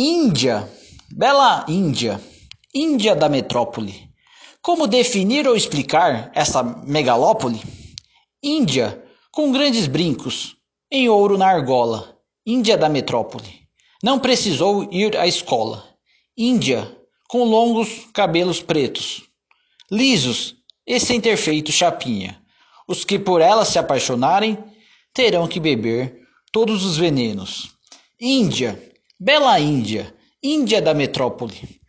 Índia, bela Índia, Índia da metrópole. Como definir ou explicar essa megalópole? Índia, com grandes brincos, em ouro na argola, Índia da metrópole. Não precisou ir à escola. Índia, com longos cabelos pretos, lisos e sem ter feito chapinha. Os que por ela se apaixonarem terão que beber todos os venenos. Índia, Bela Índia, Índia da metrópole.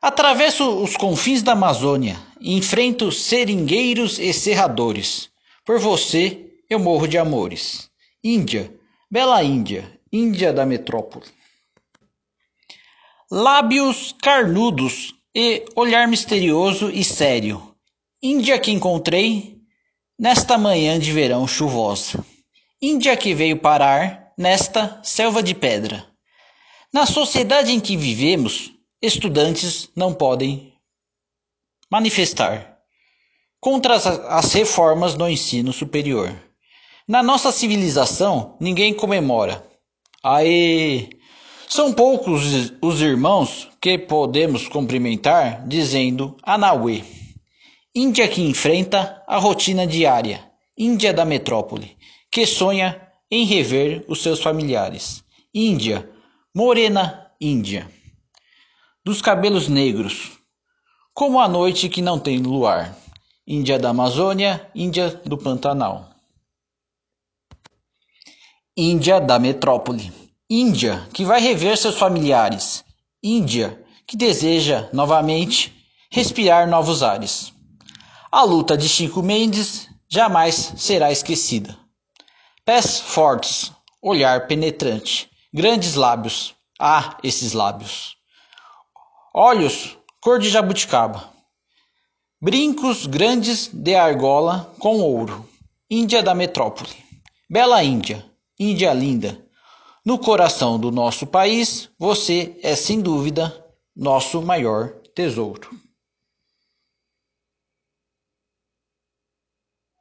Atravesso os confins da Amazônia, enfrento seringueiros e serradores. Por você eu morro de amores. Índia, bela Índia, Índia da metrópole. Lábios carnudos e olhar misterioso e sério. Índia que encontrei nesta manhã de verão chuvosa. Índia que veio parar nesta selva de pedra. Na sociedade em que vivemos, estudantes não podem manifestar contra as reformas do ensino superior. Na nossa civilização, ninguém comemora. Aê! São poucos os irmãos que podemos cumprimentar dizendo Anauê. Índia que enfrenta a rotina diária. Índia da metrópole, que sonha em rever os seus familiares. Índia morena índia, dos cabelos negros, como a noite que não tem luar, Índia da Amazônia, Índia do Pantanal. Índia da metrópole, Índia que vai rever seus familiares, Índia que deseja novamente respirar novos ares. A luta de Chico Mendes jamais será esquecida. Pés fortes, olhar penetrante Grandes lábios. Ah, esses lábios. Olhos cor de jabuticaba. Brincos grandes de argola com ouro. Índia da metrópole. Bela Índia, Índia linda. No coração do nosso país, você é sem dúvida nosso maior tesouro.